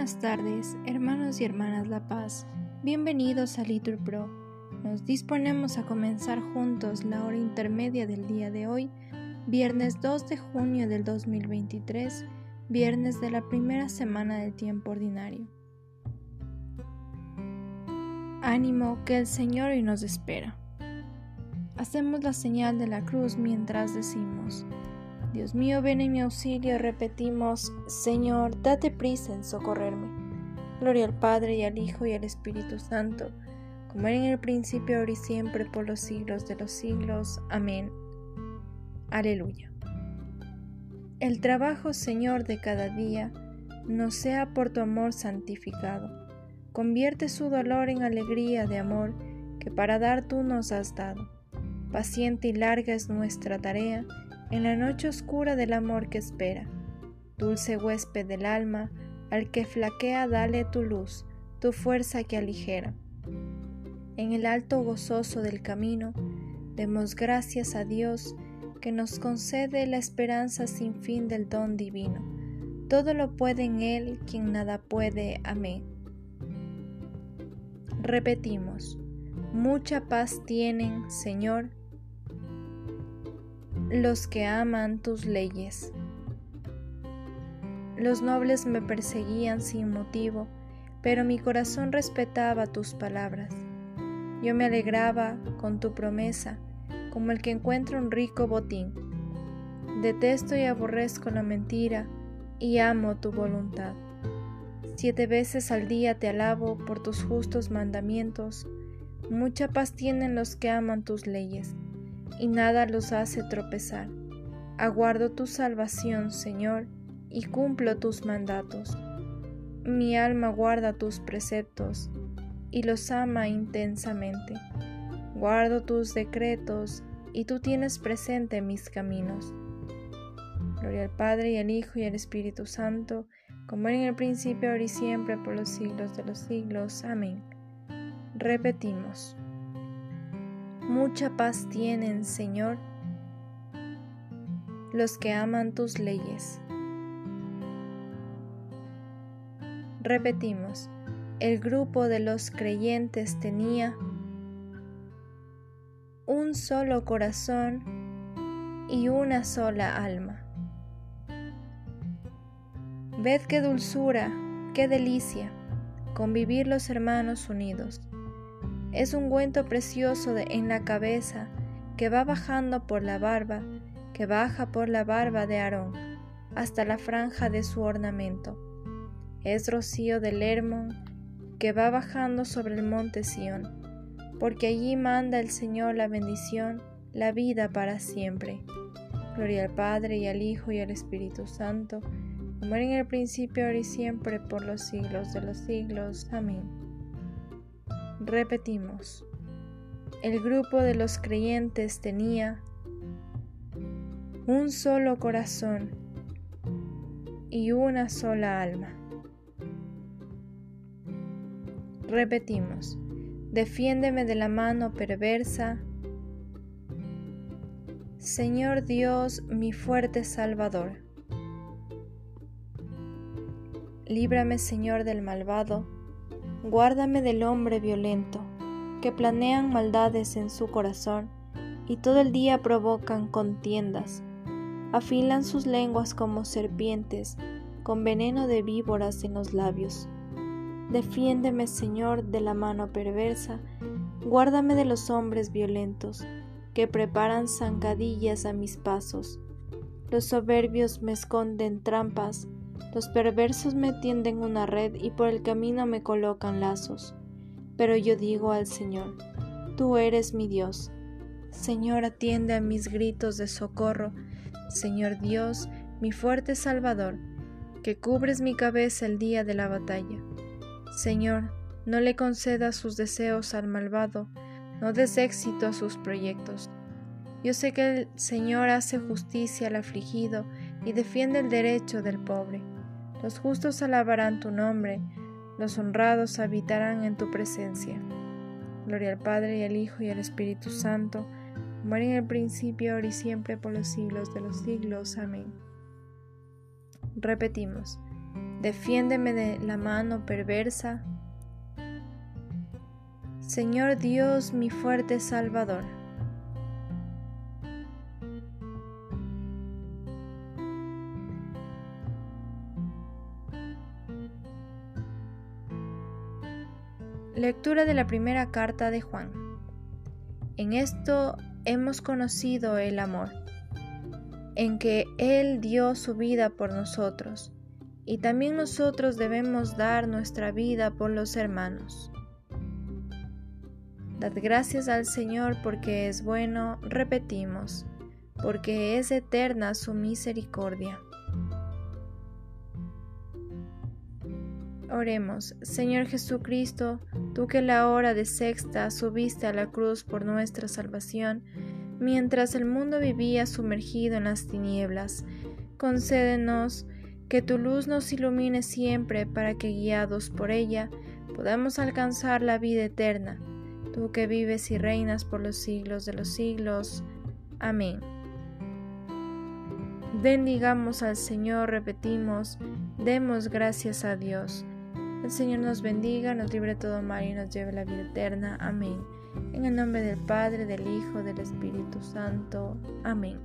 Buenas tardes, hermanos y hermanas La Paz. Bienvenidos a Litur Pro. Nos disponemos a comenzar juntos la hora intermedia del día de hoy, viernes 2 de junio del 2023, viernes de la primera semana del tiempo ordinario. Ánimo que el Señor hoy nos espera. Hacemos la señal de la cruz mientras decimos, Dios mío, ven en mi auxilio, repetimos, Señor, date prisa en socorrerme. Gloria al Padre y al Hijo y al Espíritu Santo, como era en el principio, ahora y siempre, por los siglos de los siglos. Amén. Aleluya. El trabajo, Señor, de cada día, no sea por tu amor santificado. Convierte su dolor en alegría de amor que para dar tú nos has dado. Paciente y larga es nuestra tarea en la noche oscura del amor que espera. Dulce huésped del alma, al que flaquea dale tu luz, tu fuerza que aligera. En el alto gozoso del camino, demos gracias a Dios que nos concede la esperanza sin fin del don divino. Todo lo puede en Él quien nada puede. Amén. Repetimos, mucha paz tienen, Señor, los que aman tus leyes. Los nobles me perseguían sin motivo, pero mi corazón respetaba tus palabras. Yo me alegraba con tu promesa, como el que encuentra un rico botín. Detesto y aborrezco la mentira, y amo tu voluntad. Siete veces al día te alabo por tus justos mandamientos. Mucha paz tienen los que aman tus leyes y nada los hace tropezar. Aguardo tu salvación, Señor, y cumplo tus mandatos. Mi alma guarda tus preceptos y los ama intensamente. Guardo tus decretos y tú tienes presente mis caminos. Gloria al Padre y al Hijo y al Espíritu Santo, como era en el principio, ahora y siempre, por los siglos de los siglos. Amén. Repetimos. Mucha paz tienen, Señor, los que aman tus leyes. Repetimos, el grupo de los creyentes tenía un solo corazón y una sola alma. Ved qué dulzura, qué delicia, convivir los hermanos unidos es un ungüento precioso en la cabeza que va bajando por la barba, que baja por la barba de Aarón hasta la franja de su ornamento. Es rocío del Hermón que va bajando sobre el monte Sión, porque allí manda el Señor la bendición, la vida para siempre. Gloria al Padre y al Hijo y al Espíritu Santo, como era en el principio, ahora y siempre, por los siglos de los siglos. Amén. Repetimos, el grupo de los creyentes tenía un solo corazón y una sola alma. Repetimos, defiéndeme de la mano perversa, Señor Dios, mi fuerte Salvador. Líbrame, Señor, del malvado Guárdame del hombre violento, que planean maldades en su corazón y todo el día provocan contiendas. Afilan sus lenguas como serpientes, con veneno de víboras en los labios. Defiéndeme, Señor, de la mano perversa, guárdame de los hombres violentos, que preparan zancadillas a mis pasos. Los soberbios me esconden trampas, los perversos me tienden una red y por el camino me colocan lazos. Pero yo digo al Señor, Tú eres mi Dios. Señor, atiende a mis gritos de socorro. Señor Dios, mi fuerte Salvador, que cubres mi cabeza el día de la batalla. Señor, no le concedas sus deseos al malvado, no des éxito a sus proyectos. Yo sé que el Señor hace justicia al afligido y defiende el derecho del pobre. Los justos alabarán tu nombre, los honrados habitarán en tu presencia. Gloria al Padre y al Hijo y al Espíritu Santo, como en el principio, ahora y siempre, por los siglos de los siglos. Amén. Repetimos, defiéndeme de la mano perversa. Señor Dios, mi fuerte Salvador. Lectura de la primera carta de Juan. En esto hemos conocido el amor, en que Él dio su vida por nosotros, y también nosotros debemos dar nuestra vida por los hermanos. Dad gracias al Señor porque es bueno, repetimos, porque es eterna su misericordia. Oremos, Señor Jesucristo, tú que la hora de sexta subiste a la cruz por nuestra salvación, mientras el mundo vivía sumergido en las tinieblas, concédenos que tu luz nos ilumine siempre para que guiados por ella podamos alcanzar la vida eterna, tú que vives y reinas por los siglos de los siglos. Amén. Bendigamos al Señor, repetimos, demos gracias a Dios. El Señor nos bendiga, nos libre todo mal y nos lleve a la vida eterna. Amén. En el nombre del Padre, del Hijo, del Espíritu Santo. Amén.